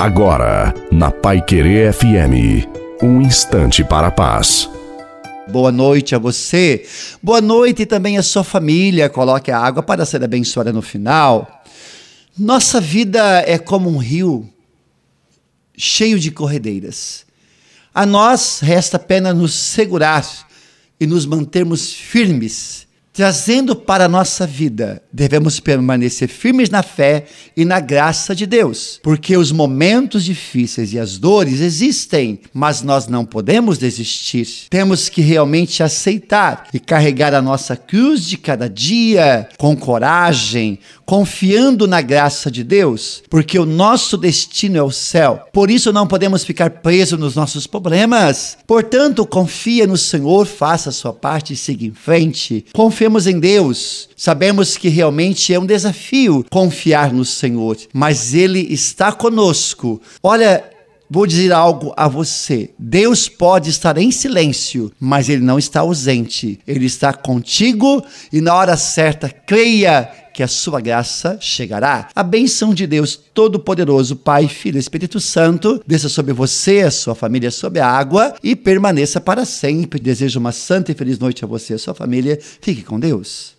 Agora, na Pai Querer FM, um instante para a paz. Boa noite a você, boa noite também à sua família. Coloque a água para ser abençoada no final. Nossa vida é como um rio cheio de corredeiras. A nós resta apenas nos segurar e nos mantermos firmes trazendo para a nossa vida, devemos permanecer firmes na fé e na graça de Deus, porque os momentos difíceis e as dores existem, mas nós não podemos desistir. Temos que realmente aceitar e carregar a nossa cruz de cada dia com coragem, confiando na graça de Deus, porque o nosso destino é o céu. Por isso não podemos ficar presos nos nossos problemas. Portanto, confia no Senhor, faça a sua parte e siga em frente. Confiemos em Deus. Sabemos que realmente é um desafio confiar no Senhor, mas ele está conosco. Olha, Vou dizer algo a você. Deus pode estar em silêncio, mas Ele não está ausente. Ele está contigo e na hora certa, creia que a sua graça chegará. A benção de Deus Todo-Poderoso, Pai, Filho e Espírito Santo, desça sobre você, a sua família, sobre a água e permaneça para sempre. Desejo uma santa e feliz noite a você e a sua família. Fique com Deus.